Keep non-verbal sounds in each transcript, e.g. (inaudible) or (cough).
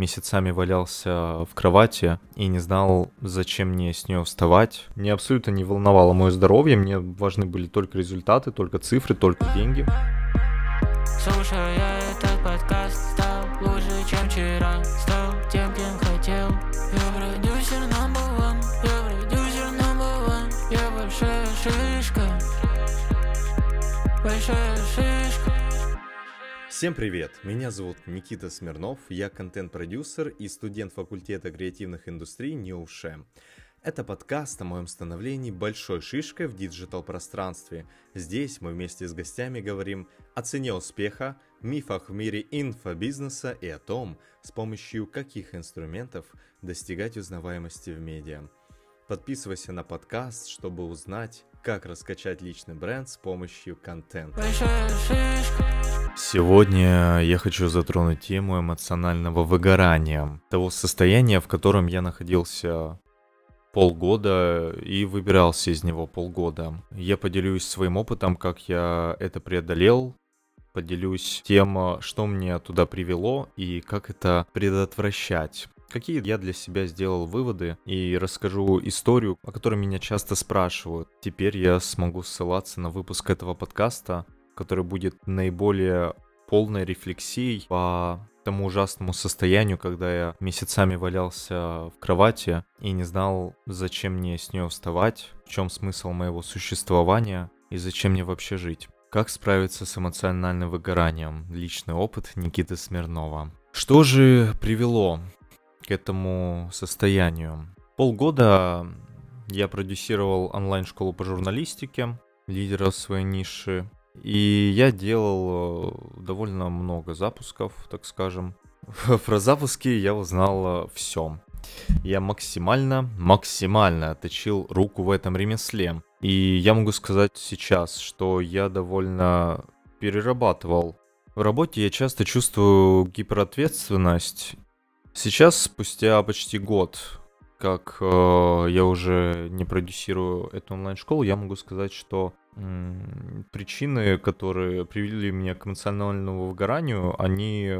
месяцами валялся в кровати и не знал, зачем мне с нее вставать. Мне абсолютно не волновало мое здоровье, мне важны были только результаты, только цифры, только деньги. Большая шишка. Всем привет! Меня зовут Никита Смирнов, я контент-продюсер и студент факультета креативных индустрий НИУШЕ. Это подкаст о моем становлении большой шишкой в диджитал-пространстве. Здесь мы вместе с гостями говорим о цене успеха, мифах в мире инфобизнеса и о том, с помощью каких инструментов достигать узнаваемости в медиа. Подписывайся на подкаст, чтобы узнать, как раскачать личный бренд с помощью контента. Сегодня я хочу затронуть тему эмоционального выгорания, того состояния, в котором я находился полгода и выбирался из него полгода. Я поделюсь своим опытом, как я это преодолел, поделюсь тем, что мне туда привело и как это предотвращать. Какие я для себя сделал выводы и расскажу историю, о которой меня часто спрашивают. Теперь я смогу ссылаться на выпуск этого подкаста, который будет наиболее полной рефлексией по тому ужасному состоянию, когда я месяцами валялся в кровати и не знал, зачем мне с нее вставать, в чем смысл моего существования и зачем мне вообще жить. Как справиться с эмоциональным выгоранием? Личный опыт Никиты Смирнова. Что же привело к этому состоянию? Полгода я продюсировал онлайн-школу по журналистике, лидера своей ниши. И я делал э, довольно много запусков, так скажем. (laughs) Про запуски я узнал все. Я максимально, максимально отточил руку в этом ремесле. И я могу сказать сейчас, что я довольно перерабатывал. В работе я часто чувствую гиперответственность. Сейчас, спустя почти год, как э, я уже не продюсирую эту онлайн-школу, я могу сказать, что причины, которые привели меня к эмоциональному выгоранию, они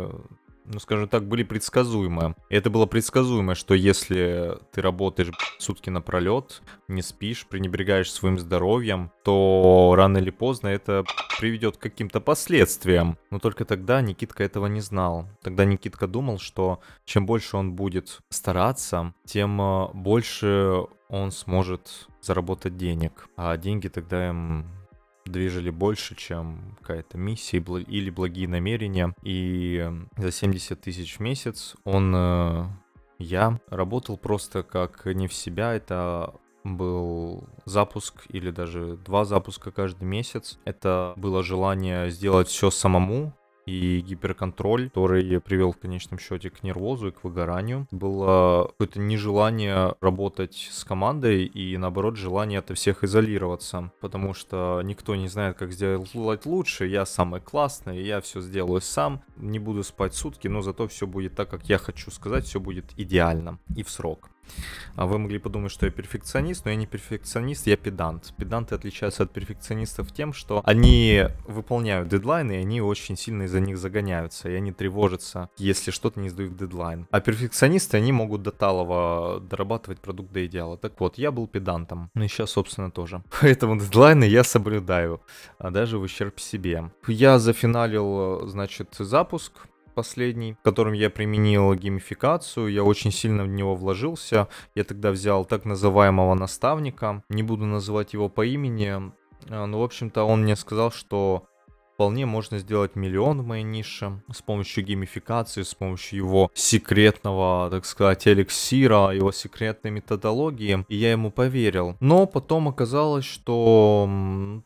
ну, скажем так, были предсказуемы. Это было предсказуемо, что если ты работаешь сутки напролет, не спишь, пренебрегаешь своим здоровьем, то рано или поздно это приведет к каким-то последствиям. Но только тогда Никитка этого не знал. Тогда Никитка думал, что чем больше он будет стараться, тем э, больше он сможет заработать денег. А деньги тогда им движили больше, чем какая-то миссия или благие намерения. И за 70 тысяч в месяц он, э, я, работал просто как не в себя. Это был запуск или даже два запуска каждый месяц. Это было желание сделать все самому, и гиперконтроль, который привел в конечном счете к нервозу и к выгоранию. Было какое-то нежелание работать с командой и наоборот желание от всех изолироваться, потому что никто не знает, как сделать лучше, я самый классный, я все сделаю сам, не буду спать сутки, но зато все будет так, как я хочу сказать, все будет идеально и в срок. А вы могли подумать, что я перфекционист, но я не перфекционист, я педант. Педанты отличаются от перфекционистов тем, что они выполняют дедлайны, и они очень сильно из-за них загоняются, и они тревожатся, если что-то не сдают дедлайн. А перфекционисты, они могут до талого дорабатывать продукт до идеала. Так вот, я был педантом, ну и сейчас, собственно, тоже. (laughs) Поэтому дедлайны я соблюдаю, а даже в ущерб себе. Я зафиналил, значит, запуск, последний, в котором я применил геймификацию, я очень сильно в него вложился. Я тогда взял так называемого наставника, не буду называть его по имени, а, но, в общем-то, он мне сказал, что вполне можно сделать миллион в моей нише с помощью геймификации, с помощью его секретного, так сказать, эликсира, его секретной методологии. И я ему поверил. Но потом оказалось, что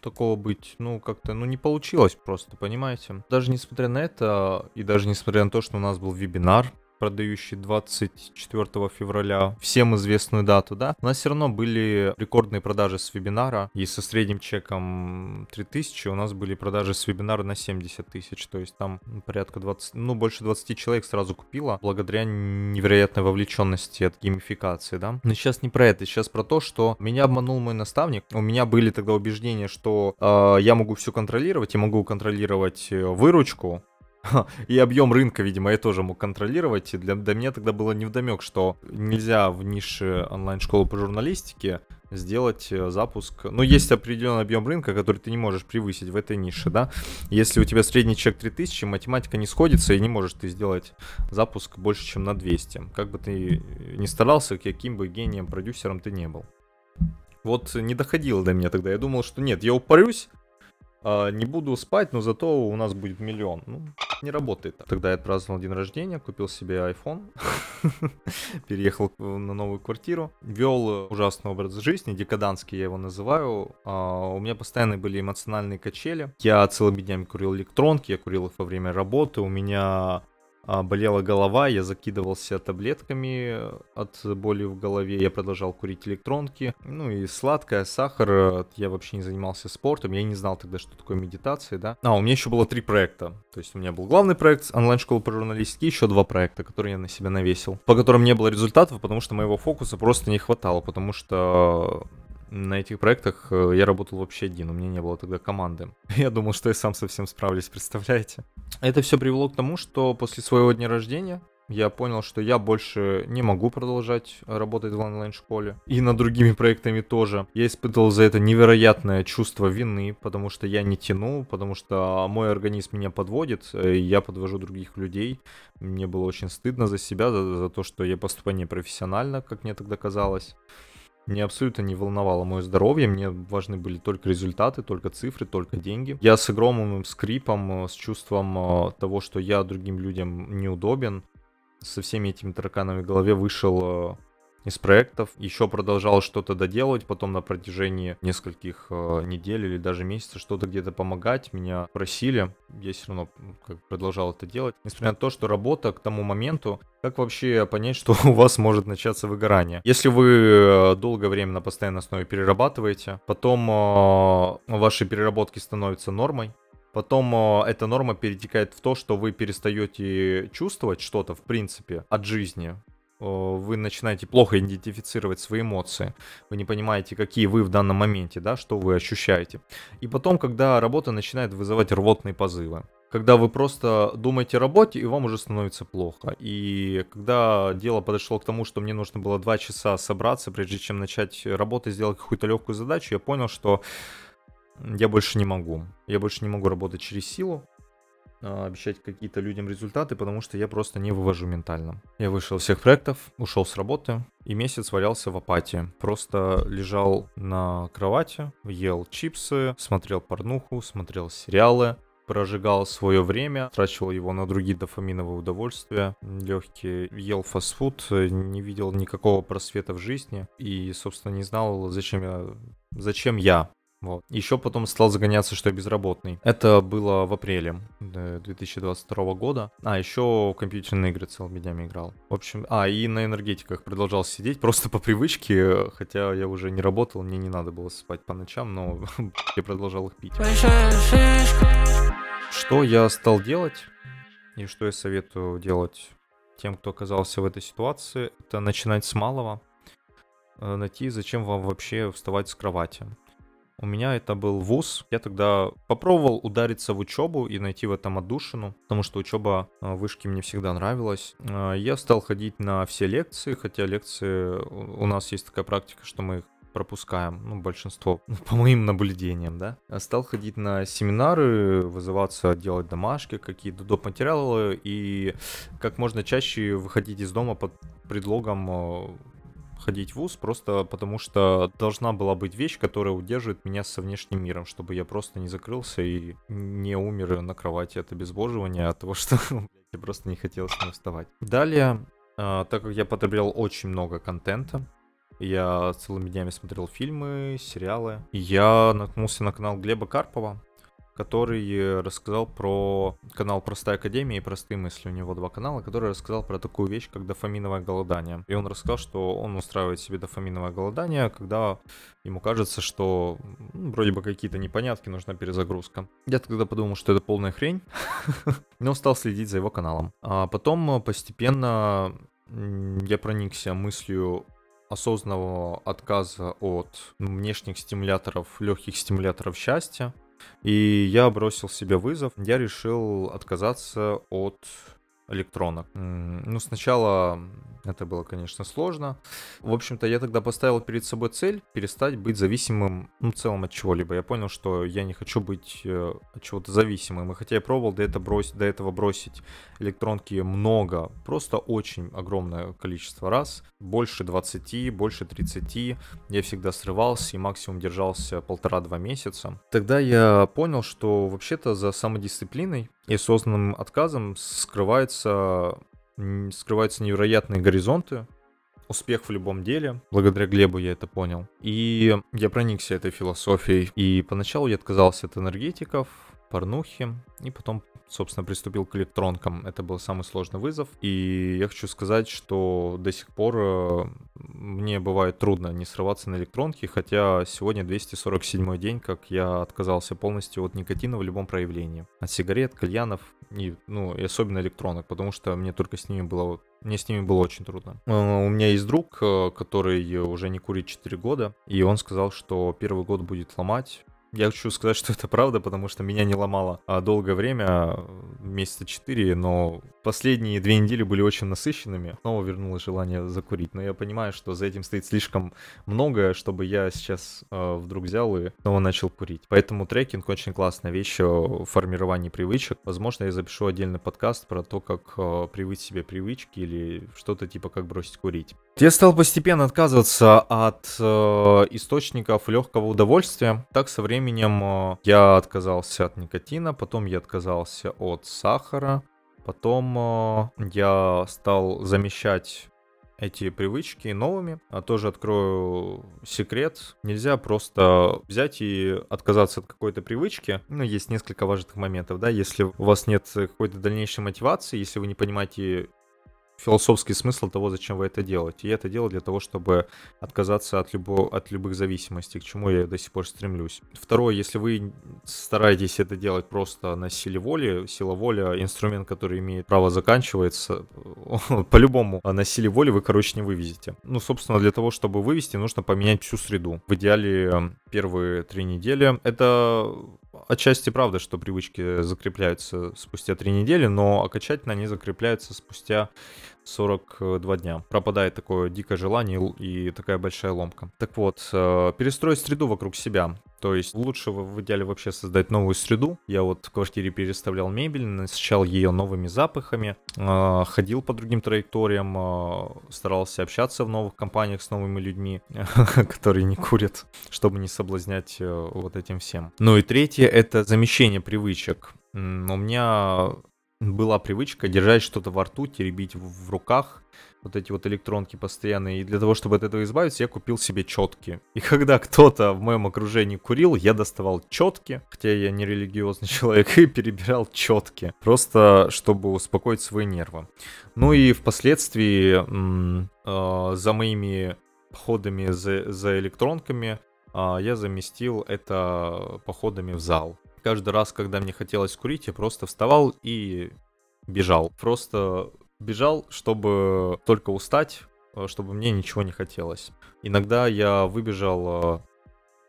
такого быть, ну, как-то, ну, не получилось просто, понимаете? Даже несмотря на это, и даже несмотря на то, что у нас был вебинар, продающий 24 февраля, всем известную дату, да, у нас все равно были рекордные продажи с вебинара, и со средним чеком 3000 у нас были продажи с вебинара на 70 тысяч, то есть там порядка 20, ну, больше 20 человек сразу купило, благодаря невероятной вовлеченности от геймификации, да. Но сейчас не про это, сейчас про то, что меня обманул мой наставник, у меня были тогда убеждения, что э, я могу все контролировать, я могу контролировать э, выручку, (laughs) И объем рынка, видимо, я тоже мог контролировать. И для, для меня тогда было невдомек, что нельзя в нише онлайн-школы по журналистике сделать э, запуск. Ну, есть определенный объем рынка, который ты не можешь превысить в этой нише, да. Если у тебя средний чек 3000, математика не сходится, и не можешь ты сделать запуск больше, чем на 200. Как бы ты ни старался, каким бы гением, продюсером ты не был. Вот не доходило до меня тогда. Я думал, что нет, я упарюсь, а, не буду спать, но зато у нас будет миллион. Ну, не работает. Тогда я отпраздновал день рождения, купил себе iPhone, (laughs) переехал на новую квартиру, вел ужасный образ жизни, декаданский я его называю. А, у меня постоянно были эмоциональные качели. Я целыми днями курил электронки, я курил их во время работы. У меня болела голова, я закидывался таблетками от боли в голове, я продолжал курить электронки, ну и сладкое, сахар, я вообще не занимался спортом, я не знал тогда, что такое медитация, да. А, у меня еще было три проекта, то есть у меня был главный проект онлайн-школа по журналистике, еще два проекта, которые я на себя навесил, по которым не было результатов, потому что моего фокуса просто не хватало, потому что на этих проектах э, я работал вообще один, у меня не было тогда команды. (laughs) Я думал, что я сам совсем справлюсь, представляете? Это все привело к тому, что после своего дня рождения я понял, что я больше не могу продолжать работать в онлайн-школе. И над другими проектами тоже. Я испытывал за это невероятное чувство вины, потому что я не тяну, потому что мой организм меня подводит, и я подвожу других людей. Мне было очень стыдно за себя, за, за то, что я поступаю непрофессионально, как мне тогда казалось. Мне абсолютно не волновало мое здоровье, мне важны были только результаты, только цифры, только деньги. Я с огромным скрипом, э, с чувством э, того, что я другим людям неудобен, со всеми этими тараканами в голове вышел э, из проектов, еще продолжал что-то доделать, потом на протяжении нескольких э, недель или даже месяцев что-то где-то помогать, меня просили, я все равно как, продолжал это делать. Несмотря на то, что работа к тому моменту, как вообще понять, (laughs) что у вас может начаться выгорание? Если вы э, долгое время на постоянной основе перерабатываете, потом э, ваши переработки становятся нормой, Потом э, эта норма перетекает в то, что вы перестаете чувствовать что-то, в принципе, от жизни вы начинаете плохо идентифицировать свои эмоции, вы не понимаете, какие вы в данном моменте, да, что вы ощущаете. И потом, когда работа начинает вызывать рвотные позывы, когда вы просто думаете о работе, и вам уже становится плохо. И когда дело подошло к тому, что мне нужно было два часа собраться, прежде чем начать работать, сделать какую-то легкую задачу, я понял, что я больше не могу. Я больше не могу работать через силу. А, обещать какие-то людям результаты, потому что я просто не вывожу ментально. Я вышел всех проектов, ушел с работы и месяц валялся в апатии. Просто лежал на кровати, ел чипсы, смотрел порнуху, смотрел сериалы, прожигал свое время, трачивал его на другие дофаминовые удовольствия, легкие, ел фастфуд, не видел никакого просвета в жизни и, собственно, не знал, зачем я, зачем я вот. Еще потом стал загоняться, что я безработный. Это было в апреле 2022 года. А, еще в компьютерные игры целыми днями играл. В общем, а, и на энергетиках продолжал сидеть просто по привычке, хотя я уже не работал, мне не надо было спать по ночам, но (laughs) я продолжал их пить. Что я стал делать? И что я советую делать тем, кто оказался в этой ситуации, это начинать с малого, э, найти, зачем вам вообще вставать с кровати. У меня это был вуз. Я тогда попробовал удариться в учебу и найти в этом отдушину, потому что учеба в вышке мне всегда нравилась. А, я стал ходить на все лекции, хотя лекции у нас есть такая практика, что мы их пропускаем, ну, большинство, по моим наблюдениям, да. Я стал ходить на семинары, вызываться делать домашки, какие-то доп. материалы, и как можно чаще выходить из дома под предлогом ходить в ВУЗ просто потому, что должна была быть вещь, которая удерживает меня со внешним миром, чтобы я просто не закрылся и не умер на кровати от обезвоживания, от того, (laughs) что я просто не хотел с ним вставать. Далее, а, так как я потреблял очень много контента, я целыми днями смотрел фильмы, сериалы. Я наткнулся на канал Глеба Карпова, который рассказал про канал Простая Академия и Простые мысли. У него два канала, который рассказал про такую вещь, как дофаминовое голодание. И он рассказал, что он устраивает себе дофаминовое голодание, когда ему кажется, что ну, вроде бы какие-то непонятки, нужна перезагрузка. Я тогда подумал, что это полная хрень, (laughs) но стал следить за его каналом. А потом постепенно я проникся мыслью осознанного отказа от внешних стимуляторов, легких стимуляторов счастья, И я бросил себе вызов. Я решил отказаться от электронок. Ну, сначала это было, конечно, сложно. В общем-то, я тогда поставил перед собой цель перестать быть зависимым, ну, в целом от чего-либо. Я понял, что я не хочу быть э, от чего-то зависимым. И хотя я пробовал до, этого бросить, до этого бросить электронки много, просто очень огромное количество раз, больше 20, больше 30, я всегда срывался и максимум держался полтора-два месяца. Тогда я понял, что вообще-то за самодисциплиной и осознанным отказом скрывается скрываются невероятные горизонты, успех в любом деле. Благодаря Глебу я это понял. И я проникся этой философией. И поначалу я отказался от энергетиков, порнухи, и потом, собственно, приступил к электронкам. Это был самый сложный вызов. И я хочу сказать, что до сих пор э, мне бывает трудно не срываться на электронки, хотя сегодня 247 день, как я отказался полностью от никотина в любом проявлении. От сигарет, кальянов и, ну, и особенно электронок, потому что мне только с ними было мне с ними было очень трудно. Э, у меня есть друг, э, который уже не курит 4 года, и он сказал, что первый год будет ломать, я хочу сказать, что это правда, потому что меня не ломало а долгое время, месяца четыре, но последние две недели были очень насыщенными. Снова вернулось желание закурить. Но я понимаю, что за этим стоит слишком многое, чтобы я сейчас э, вдруг взял и снова начал курить. Поэтому трекинг очень классная вещь в формировании привычек. Возможно, я запишу отдельный подкаст про то, как э, привыть себе привычки или что-то типа как бросить курить. Я стал постепенно отказываться от э, источников легкого удовольствия. Так со временем э, я отказался от никотина, потом я отказался от сахара, потом э, я стал замещать эти привычки новыми. А тоже открою секрет. Нельзя просто взять и отказаться от какой-то привычки. Ну, есть несколько важных моментов, да. Если у вас нет какой-то дальнейшей мотивации, если вы не понимаете философский смысл того, зачем вы это делаете. И это дело для того, чтобы отказаться от, любо, от любых зависимостей, к чему я до сих пор стремлюсь. Второе, если вы стараетесь это делать просто на силе воли, сила воли, инструмент, который имеет право заканчивается, (laughs) по-любому на силе воли вы, короче, не вывезете. Ну, собственно, для того, чтобы вывести, нужно поменять всю среду. В идеале первые три недели. Это отчасти правда, что привычки закрепляются спустя три недели, но окончательно они закрепляются спустя 42 дня. Пропадает такое дикое желание и такая большая ломка. Так вот, э, перестроить среду вокруг себя. То есть лучше в идеале вообще создать новую среду. Я вот в квартире переставлял мебель, насыщал ее новыми запахами, э, ходил по другим траекториям, э, старался общаться в новых компаниях с новыми людьми, (laughs) которые не курят, чтобы не соблазнять вот этим всем. Ну и третье — это замещение привычек. У меня была привычка держать что-то во рту, теребить в руках, вот эти вот электронки постоянные. И для того, чтобы от этого избавиться, я купил себе четки. И когда кто-то в моем окружении курил, я доставал четки, хотя я не религиозный (laughs) человек, и перебирал четки. Просто чтобы успокоить свои нервы. Ну и впоследствии э, за моими походами за, за электронками э, я заместил это походами в зал каждый раз, когда мне хотелось курить, я просто вставал и бежал. Просто бежал, чтобы только устать, э, чтобы мне ничего не хотелось. Иногда я выбежал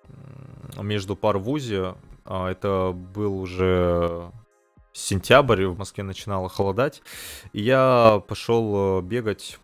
э, между пар в УЗИ, а это был уже сентябрь, в Москве начинало холодать, и я пошел э, бегать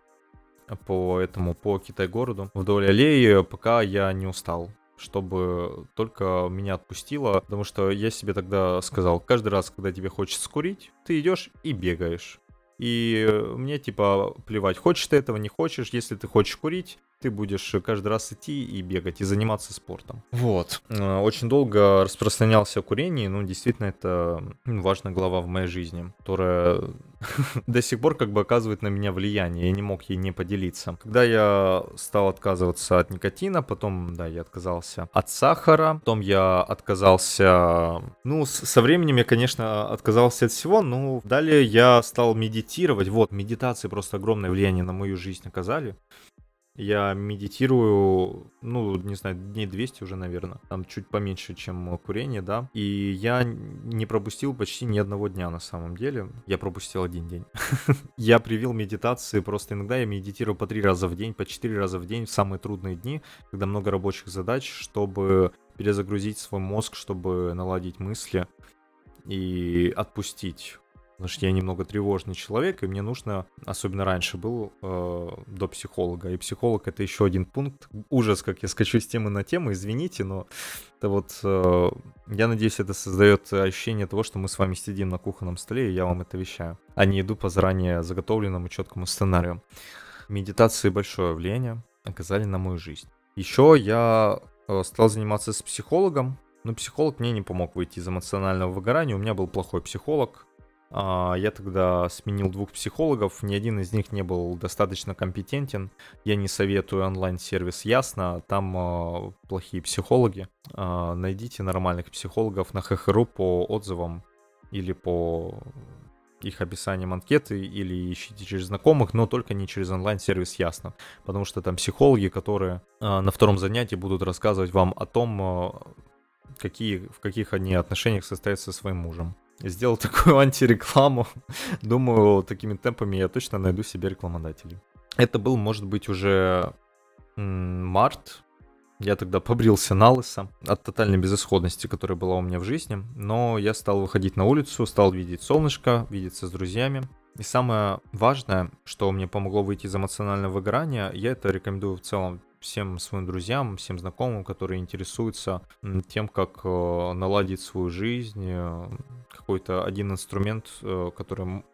по этому, по Китай-городу вдоль аллеи, пока я не устал чтобы только меня отпустило, потому что я себе тогда сказал, каждый раз, когда тебе хочется курить, ты идешь и бегаешь. И мне типа плевать, хочешь ты этого, не хочешь, если ты хочешь курить, ты будешь каждый раз идти и бегать, и заниматься спортом. Вот. Э, очень долго распространялся о курении, ну, действительно, это важная глава в моей жизни, которая (laughs) до сих пор как бы оказывает на меня влияние, я не мог ей не поделиться. Когда я стал отказываться от никотина, потом, да, я отказался от сахара, потом я отказался, ну, со временем я, конечно, отказался от всего, но далее я стал медитировать, вот, медитации просто огромное влияние на мою жизнь оказали, Я медитирую, ну, не знаю, дней 200 уже, наверное. Там чуть поменьше, чем курение, да. И я не пропустил почти ни одного дня на самом деле. Я пропустил один день. (laughs) Я привил медитации, просто иногда я медитирую по три раза в день, по четыре раза в день в самые трудные дни, когда много рабочих задач, чтобы перезагрузить свой мозг, чтобы наладить мысли и отпустить потому что я немного тревожный человек, и мне нужно, особенно раньше был, э, до психолога. И психолог это еще один пункт. Ужас, как я скачу с темы на тему, извините, но это вот, э, я надеюсь, это создает ощущение того, что мы с вами сидим на кухонном столе, и я вам это вещаю, а не иду по заранее заготовленному четкому сценарию. Медитации большое влияние оказали на мою жизнь. Еще я э, стал заниматься с психологом, но психолог мне не помог выйти из эмоционального выгорания. У меня был плохой психолог, я тогда сменил двух психологов, ни один из них не был достаточно компетентен. Я не советую онлайн-сервис Ясно, там э, плохие психологи. Э, найдите нормальных психологов на ХХРУ по отзывам или по их описанием анкеты или ищите через знакомых, но только не через онлайн-сервис Ясно, потому что там психологи, которые на втором занятии будут рассказывать вам о том, какие, в каких они отношениях состоят со своим мужем сделал такую (laughs) антирекламу. Думаю, такими темпами я точно найду себе рекламодателей. Это был, может быть, уже март. Я тогда побрился на лысо от тотальной безысходности, которая была у меня в жизни. Но я стал выходить на улицу, стал видеть солнышко, видеться с друзьями. И самое важное, что мне помогло выйти из эмоционального выгорания, я это рекомендую в целом всем своим друзьям, всем знакомым, которые интересуются тем, как э, наладить свою жизнь, э, какой-то один инструмент, э, который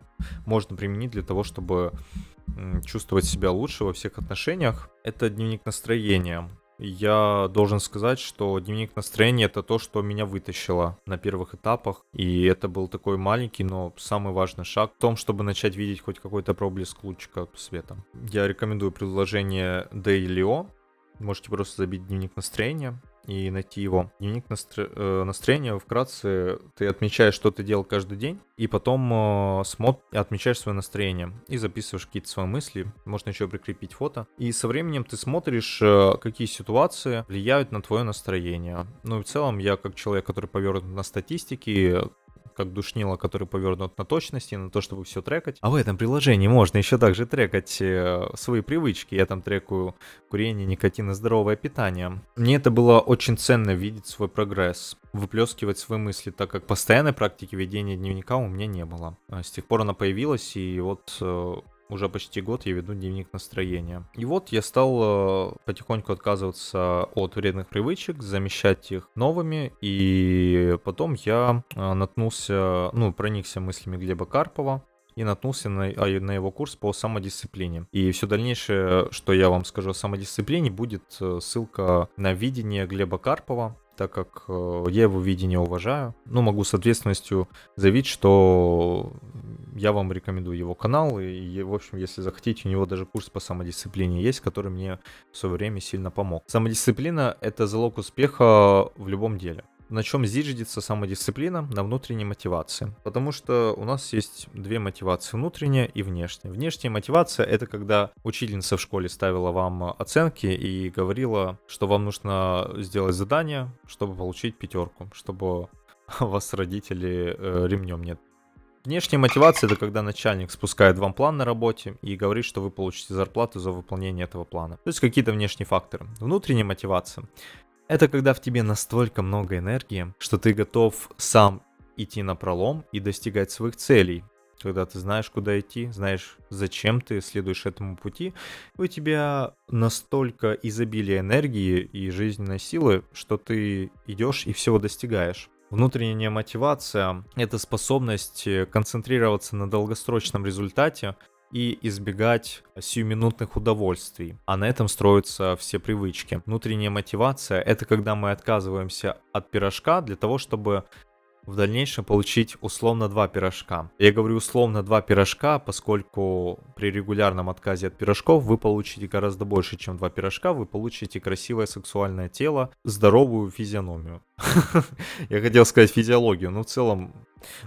можно применить для того, чтобы чувствовать себя лучше во всех отношениях. Это дневник настроения. Я должен сказать, что дневник настроения это то, что меня вытащило на первых этапах. И это был такой маленький, но самый важный шаг в том, чтобы начать видеть хоть какой-то проблеск лучика света. Я рекомендую приложение Dailyo. Можете просто забить дневник настроения и найти его. Дневник настро... э, настроения вкратце ты отмечаешь, что ты делал каждый день, и потом э, смотр... отмечаешь свое настроение и записываешь какие-то свои мысли. Можно еще прикрепить фото. И со временем ты смотришь, э, какие ситуации влияют на твое настроение. Ну и в целом я как человек, который повернут на статистике, как душнило, который повернут на точности, на то, чтобы все трекать. А в этом приложении можно еще также трекать э, свои привычки. Я там трекаю курение, никотин и здоровое питание. Мне это было очень ценно видеть свой прогресс, выплескивать свои мысли, так как постоянной практики ведения дневника у меня не было. А с тех пор она появилась, и вот э, уже почти год я веду дневник настроения. И вот я стал э, потихоньку отказываться от вредных привычек, замещать их новыми. И потом я э, наткнулся, ну, проникся мыслями Глеба Карпова и наткнулся на, а, на его курс по самодисциплине. И все дальнейшее, что я вам скажу о самодисциплине, будет э, ссылка на видение Глеба Карпова, так как я его видение уважаю. Ну, могу с ответственностью заявить, что я вам рекомендую его канал. И, в общем, если захотите, у него даже курс по самодисциплине есть, который мне в свое время сильно помог. Самодисциплина — это залог успеха в любом деле на чем зиждется самодисциплина? На внутренней мотивации. Потому что у нас есть две мотивации, внутренняя и внешняя. Внешняя мотивация — это когда учительница в школе ставила вам оценки и говорила, что вам нужно сделать задание, чтобы получить пятерку, чтобы (laughs) вас родители э, ремнем нет Внешняя мотивация это когда начальник спускает вам план на работе и говорит, что вы получите зарплату за выполнение этого плана. То есть какие-то внешние факторы. Внутренняя мотивация это когда в тебе настолько много энергии, что ты готов сам идти на пролом и достигать своих целей. Когда ты знаешь, куда идти, знаешь, зачем ты следуешь этому пути, у тебя настолько изобилие энергии и жизненной силы, что ты идешь и всего достигаешь. Внутренняя мотивация — это способность концентрироваться на долгосрочном результате, и избегать сиюминутных удовольствий. А на этом строятся все привычки. Внутренняя мотивация — это когда мы отказываемся от пирожка для того, чтобы в дальнейшем получить условно два пирожка. Я говорю условно два пирожка, поскольку при регулярном отказе от пирожков вы получите гораздо больше, чем два пирожка. Вы получите красивое сексуальное тело, здоровую физиономию. (laughs) Я хотел сказать физиологию, но в целом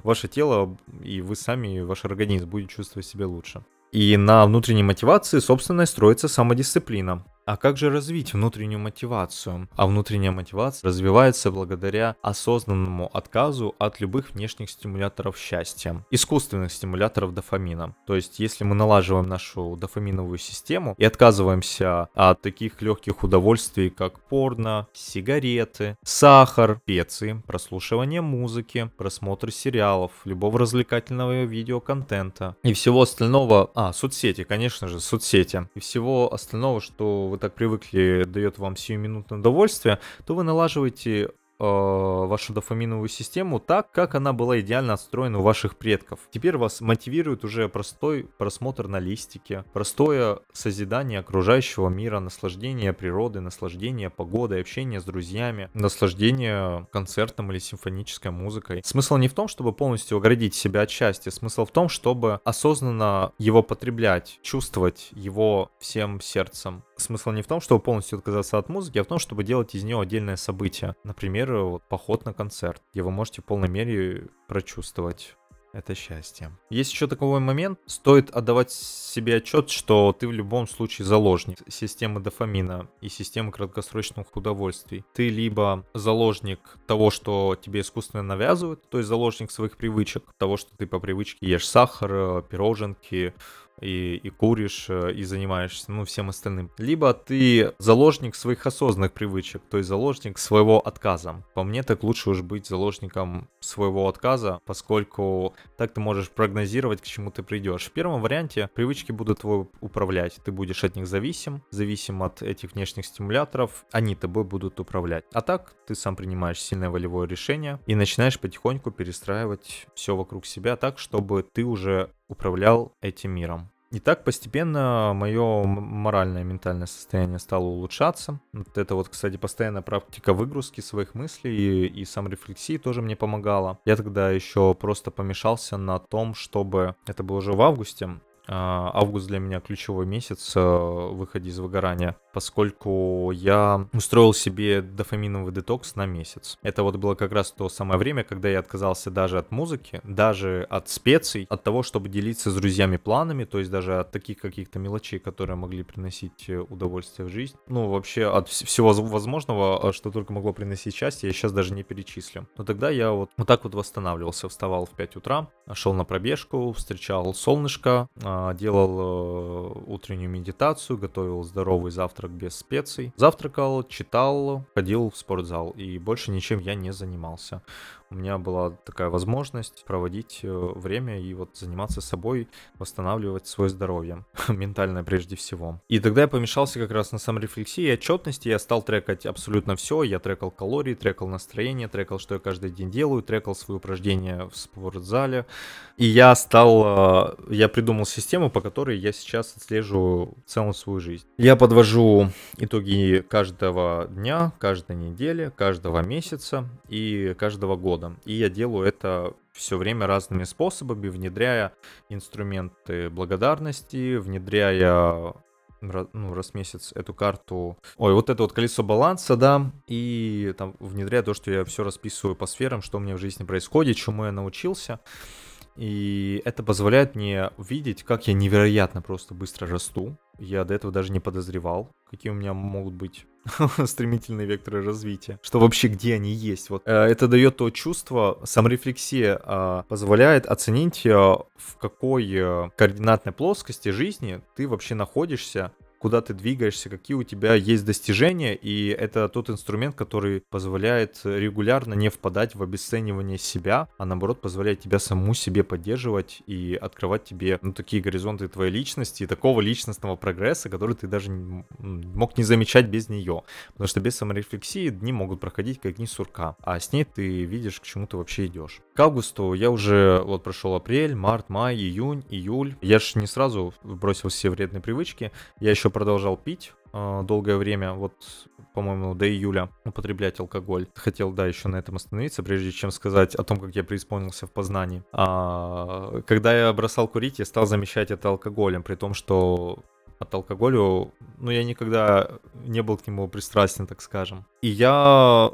ваше тело и вы сами, и ваш организм будет чувствовать себя лучше. И на внутренней мотивации, собственно, строится самодисциплина. А как же развить внутреннюю мотивацию? А внутренняя мотивация развивается благодаря осознанному отказу от любых внешних стимуляторов счастья, искусственных стимуляторов дофамина. То есть, если мы налаживаем нашу дофаминовую систему и отказываемся от таких легких удовольствий, как порно, сигареты, сахар, специи, прослушивание музыки, просмотр сериалов, любого развлекательного видеоконтента и всего остального, а, соцсети, конечно же, соцсети, и всего остального, что вы так привыкли, дает вам сиюминутное удовольствие, то вы налаживаете Э, вашу дофаминовую систему так, как она была идеально отстроена у ваших предков. Теперь вас мотивирует уже простой просмотр на листике, простое созидание окружающего мира, наслаждение природы, наслаждение погодой, общение с друзьями, наслаждение концертом или симфонической музыкой. Смысл не в том, чтобы полностью оградить себя от счастья, смысл в том, чтобы осознанно его потреблять, чувствовать его всем сердцем. Смысл не в том, чтобы полностью отказаться от музыки, а в том, чтобы делать из нее отдельное событие. Например, вот, поход на концерт, где вы можете в полной мере прочувствовать это счастье. Есть еще такой момент, стоит отдавать себе отчет, что ты в любом случае заложник системы дофамина и системы краткосрочных удовольствий. Ты либо заложник того, что тебе искусственно навязывают, то есть заложник своих привычек, того, что ты по привычке ешь сахар, пироженки, и, и куришь, э, и занимаешься, ну, всем остальным. Либо ты заложник своих осознанных привычек, то есть заложник своего отказа. По мне, так лучше уж быть заложником своего отказа, поскольку так ты можешь прогнозировать, к чему ты придешь. В первом варианте привычки будут твой управлять, ты будешь от них зависим, зависим от этих внешних стимуляторов, они тобой будут управлять. А так ты сам принимаешь сильное волевое решение и начинаешь потихоньку перестраивать все вокруг себя так, чтобы ты уже управлял этим миром. И так постепенно мое моральное, ментальное состояние стало улучшаться. Вот это вот, кстати, постоянная практика выгрузки своих мыслей и, и саморефлексии тоже мне помогала. Я тогда еще просто помешался на том, чтобы... Это было уже в августе, а, август для меня ключевой месяц в выходе из выгорания, поскольку я устроил себе дофаминовый детокс на месяц. Это вот было как раз то самое время, когда я отказался даже от музыки, даже от специй, от того, чтобы делиться с друзьями планами, то есть даже от таких каких-то мелочей, которые могли приносить э, удовольствие в жизнь. Ну, вообще от всего возможного, а, что только могло приносить счастье, я сейчас даже не перечислю. Но тогда я вот, вот так вот восстанавливался, вставал в 5 утра, шел на пробежку, встречал солнышко, а, делал э, утреннюю медитацию, готовил здоровый завтрак без специй, завтракал, читал, ходил в спортзал и больше ничем я не занимался. У меня была такая возможность проводить э, время и вот заниматься собой, восстанавливать свое здоровье, (laughs) ментальное прежде всего. И тогда я помешался как раз на саморефлексии и отчетности, я стал трекать абсолютно все, я трекал калории, трекал настроение, трекал, что я каждый день делаю, трекал свои упражнения в спортзале, и я стал, э, я придумал систему, по которой я сейчас отслеживаю целую свою жизнь. Я подвожу итоги каждого дня, каждой недели, каждого месяца и каждого года. И я делаю это все время разными способами, внедряя инструменты благодарности, внедряя ну, раз в месяц эту карту. Ой, вот это вот колесо баланса, да, и там внедряя то, что я все расписываю по сферам, что у меня в жизни происходит, чему я научился. И это позволяет мне видеть, как я невероятно просто быстро расту. Я до этого даже не подозревал, какие у меня могут быть (laughs) стремительные векторы развития, что вообще где они есть. Вот э, это дает то чувство, саморефлексия э, позволяет оценить, э, в какой координатной плоскости жизни ты вообще находишься куда ты двигаешься, какие у тебя есть достижения, и это тот инструмент, который позволяет регулярно не впадать в обесценивание себя, а наоборот позволяет тебя саму себе поддерживать и открывать тебе ну, такие горизонты твоей личности и такого личностного прогресса, который ты даже мог не замечать без нее. Потому что без саморефлексии дни могут проходить как дни сурка, а с ней ты видишь, к чему ты вообще идешь. К августу я уже вот прошел апрель, март, май, июнь, июль. Я же не сразу бросил все вредные привычки, я еще продолжал пить э, долгое время, вот, по-моему, до июля употреблять алкоголь. Хотел, да, еще на этом остановиться, прежде чем сказать о том, как я преисполнился в Познании. А, когда я бросал курить, я стал замещать это алкоголем, при том, что от алкоголя, ну, я никогда не был к нему пристрастен, так скажем. И я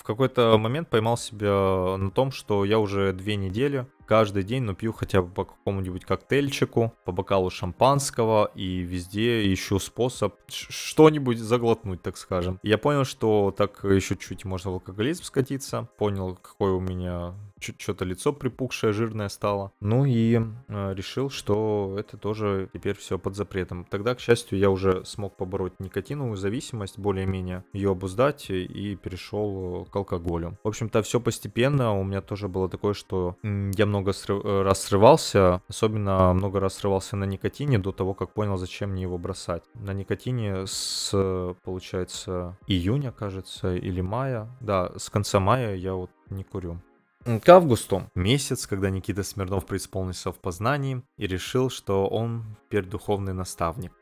в какой-то момент поймал себя на том, что я уже две недели каждый день, но пью хотя бы по какому-нибудь коктейльчику, по бокалу шампанского и везде ищу способ что-нибудь заглотнуть, так скажем. Я понял, что так еще чуть можно в алкоголизм скатиться, понял, какой у меня что-то лицо припухшее, жирное стало. Ну и э, решил, что это тоже теперь все под запретом. Тогда, к счастью, я уже смог побороть никотиновую зависимость, более-менее ее обуздать и перешел к алкоголю. В общем-то, все постепенно. У меня тоже было такое, что я много срыв... Э, раз срывался, особенно много раз срывался на никотине до того, как понял, зачем мне его бросать. На никотине с, получается, июня, кажется, или мая. Да, с конца мая я вот не курю. К августу, месяц, когда Никита Смирнов преисполнился в познании и решил, что он теперь духовный наставник.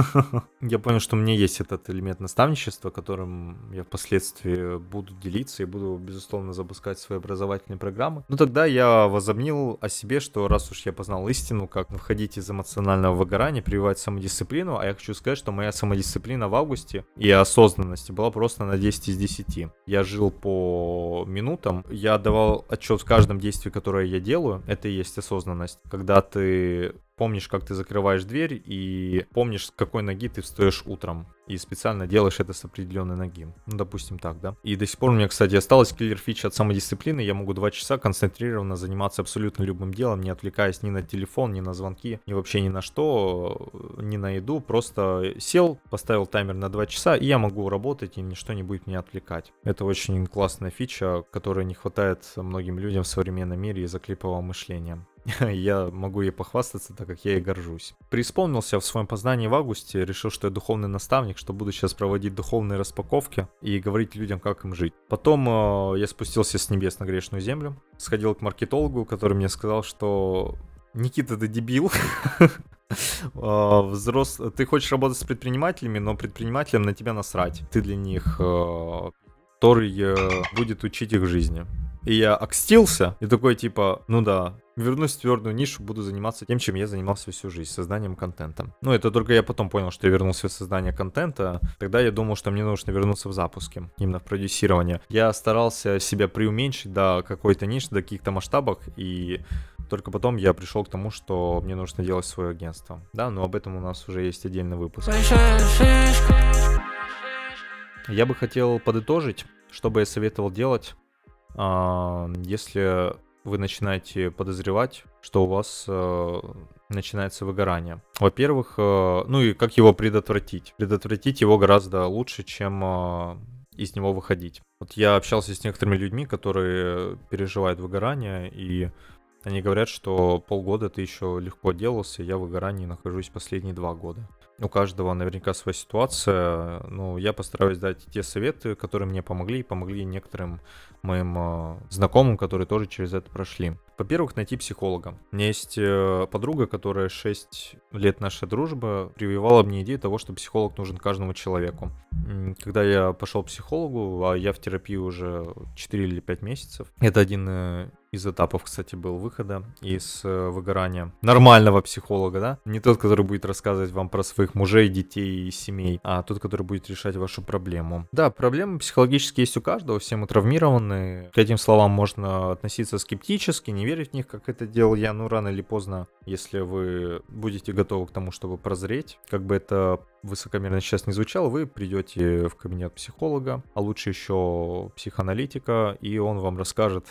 (laughs) Я понял, что у меня есть этот элемент наставничества, которым я впоследствии буду делиться и буду, безусловно, запускать свои образовательные программы. Но тогда я возомнил о себе, что раз уж я познал истину, как выходить из эмоционального выгорания, прививать самодисциплину, а я хочу сказать, что моя самодисциплина в августе и осознанности была просто на 10 из 10. Я жил по минутам, я давал отчет в каждом действии, которое я делаю, это и есть осознанность. Когда ты помнишь, как ты закрываешь дверь, и помнишь, с какой ноги ты встаешь утром. И специально делаешь это с определенной ноги. Ну, допустим, так, да. И до сих пор у меня, кстати, осталась киллер фича от самодисциплины. Я могу два часа концентрированно заниматься абсолютно любым делом, не отвлекаясь ни на телефон, ни на звонки, ни вообще ни на что, ни на еду. Просто сел, поставил таймер на два часа, и я могу работать, и ничто не будет меня отвлекать. Это очень классная фича, которой не хватает многим людям в современном мире из-за клипового мышления. (laughs) я могу ей похвастаться, так как я ей горжусь. Преисполнился в своем познании в августе, решил, что я духовный наставник, что буду сейчас проводить духовные распаковки и говорить людям, как им жить. Потом э, я спустился с небес на грешную землю, сходил к маркетологу, который мне сказал, что Никита, ты дебил. А, (laughs) взрос... Ты хочешь работать с предпринимателями, но предпринимателям на тебя насрать. Ты для них, э, который э, будет учить их жизни. И я окстился, и такой типа, ну да, вернусь в твердую нишу, буду заниматься тем, чем я занимался всю жизнь, созданием контента. Ну, это только я потом понял, что я вернулся в создание контента. Тогда я думал, что мне нужно вернуться в запуске, именно в продюсирование. Я старался себя преуменьшить до какой-то ниши, до каких-то масштабов, и только потом я пришел к тому, что мне нужно делать свое агентство. Да, но об этом у нас уже есть отдельный выпуск. Я бы хотел подытожить, что бы я советовал делать, а, если вы начинаете подозревать, что у вас э, начинается выгорание. Во-первых, э, ну и как его предотвратить? Предотвратить его гораздо лучше, чем э, из него выходить. Вот я общался с некоторыми людьми, которые переживают выгорание, и они говорят, что полгода ты еще легко делался, я в выгорании нахожусь последние два года. У каждого наверняка своя ситуация. Ну, я постараюсь дать те советы, которые мне помогли, и помогли некоторым моим э, знакомым, которые тоже через это прошли. Во-первых, найти психолога. У меня есть э, подруга, которая 6 лет нашей дружбы прививала мне идею того, что психолог нужен каждому человеку. Когда я пошел к психологу, а я в терапии уже 4 или 5 месяцев, это один э, из этапов, кстати, был выхода из э, выгорания. Нормального психолога, да? Не тот, который будет рассказывать вам про своих мужей, детей и семей, а тот, который будет решать вашу проблему. Да, проблемы психологические есть у каждого, все мы травмированы. К этим словам можно относиться скептически, не верить в них, как это делал я, ну, рано или поздно, если вы будете готовы к тому, чтобы прозреть, как бы это высокомерно сейчас не звучало, вы придете в кабинет психолога, а лучше еще психоаналитика, и он вам расскажет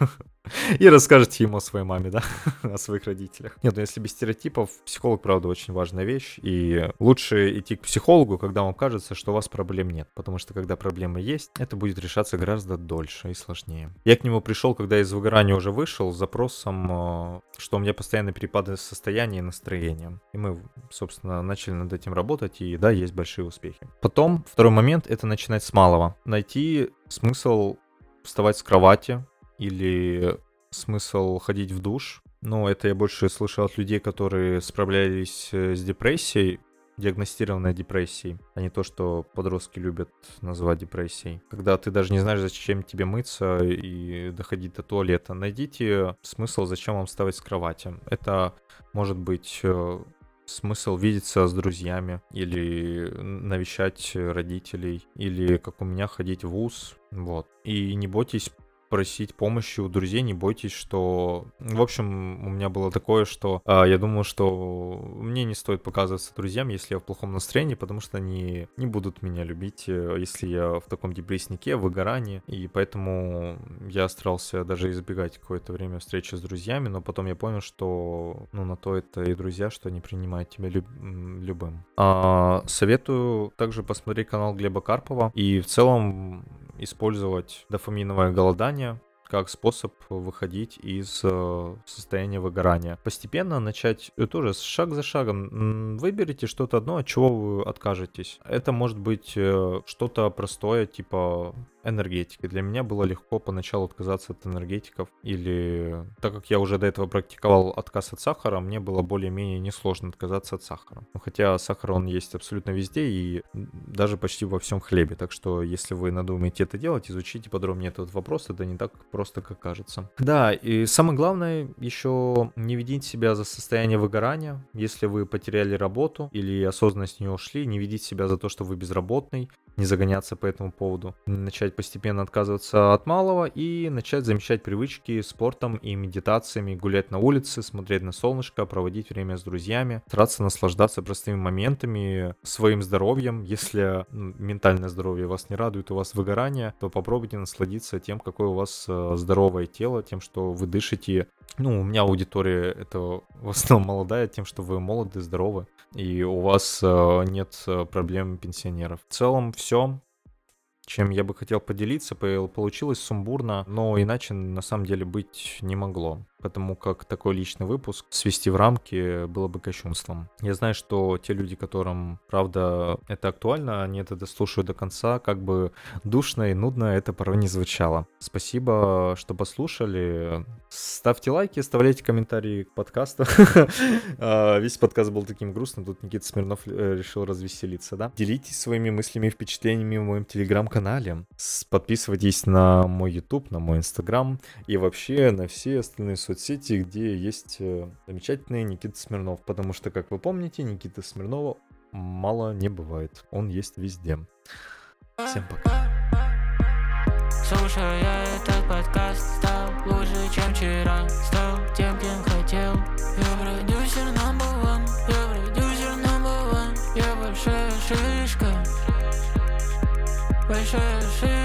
(laughs) И расскажете ему о своей маме, да, (laughs) о своих родителях. Нет, ну если без стереотипов, психолог, правда, очень важная вещь. И лучше идти к психологу, когда вам кажется, что у вас проблем нет. Потому что когда проблемы есть, это будет решаться гораздо дольше и сложнее. Я к нему пришел, когда из выгорания уже вышел, с запросом, э, что у меня постоянно перепады состояния и настроения. И мы, собственно, начали над этим работать, и да, есть большие успехи. Потом, второй момент, это начинать с малого. Найти смысл вставать с кровати, или смысл ходить в душ. Ну, это я больше слышал от людей, которые справлялись э, с депрессией, диагностированной депрессией, а не то, что подростки любят называть депрессией. Когда ты даже не знаешь, зачем тебе мыться и доходить до туалета, найдите смысл, зачем вам вставать с кровати. Это может быть э, смысл видеться с друзьями или навещать родителей, или, как у меня, ходить в ВУЗ, вот. И не бойтесь просить помощи у друзей, не бойтесь, что... В общем, у меня было такое, что а, я думал, что мне не стоит показываться друзьям, если я в плохом настроении, потому что они не будут меня любить, э, если я в таком депресснике, выгорании, и поэтому я старался даже избегать какое-то время встречи с друзьями, но потом я понял, что ну на то это и друзья, что они принимают тебя люб... любым. А, советую также посмотреть канал Глеба Карпова и в целом использовать дофаминовое голодание как способ выходить из э, состояния выгорания. Постепенно начать э, тоже шаг за шагом. Выберите что-то одно, от чего вы откажетесь. Это может быть э, что-то простое, типа энергетики. Для меня было легко поначалу отказаться от энергетиков, или так как я уже до этого практиковал отказ от сахара, мне было более-менее несложно отказаться от сахара. Ну, хотя сахар, он есть абсолютно везде и даже почти во всем хлебе, так что если вы надумаете это делать, изучите подробнее этот вопрос, это не так просто, как кажется. Да, и самое главное, еще не ведите себя за состояние выгорания, если вы потеряли работу или осознанно с нее ушли, не ведите себя за то, что вы безработный, не загоняться по этому поводу, начать постепенно отказываться от малого и начать замещать привычки спортом и медитациями, гулять на улице, смотреть на солнышко, проводить время с друзьями, стараться наслаждаться простыми моментами, своим здоровьем. Если ментальное здоровье вас не радует, у вас выгорание, то попробуйте насладиться тем, какое у вас э, здоровое тело, тем, что вы дышите. Ну, у меня аудитория (laughs) это в основном молодая, тем, что вы молоды, здоровы, и у вас э, нет э, проблем пенсионеров. В целом все чем я бы хотел поделиться. Получилось сумбурно, но иначе на самом деле быть не могло потому как такой личный выпуск свести в рамки было бы кощунством. Я знаю, что те люди, которым, правда, это актуально, они это дослушают до конца, как бы душно и нудно это порой не звучало. Спасибо, что послушали. Ставьте лайки, оставляйте комментарии к подкасту. (laughs) А, весь подкаст был таким грустным, тут Никита Смирнов э, решил развеселиться, да? Делитесь своими мыслями и впечатлениями в моем телеграм-канале. Подписывайтесь на мой YouTube, на мой Instagram и вообще на все остальные соцсети соцсети, где есть э, замечательный Никита Смирнов. Потому что, как вы помните, Никита Смирнова мало не бывает. Он есть везде. Всем пока. Слушая этот подкаст, стал лучше, чем вчера Стал тем, кем хотел Я продюсер number one Я продюсер number one Я большая шишка Большая шишка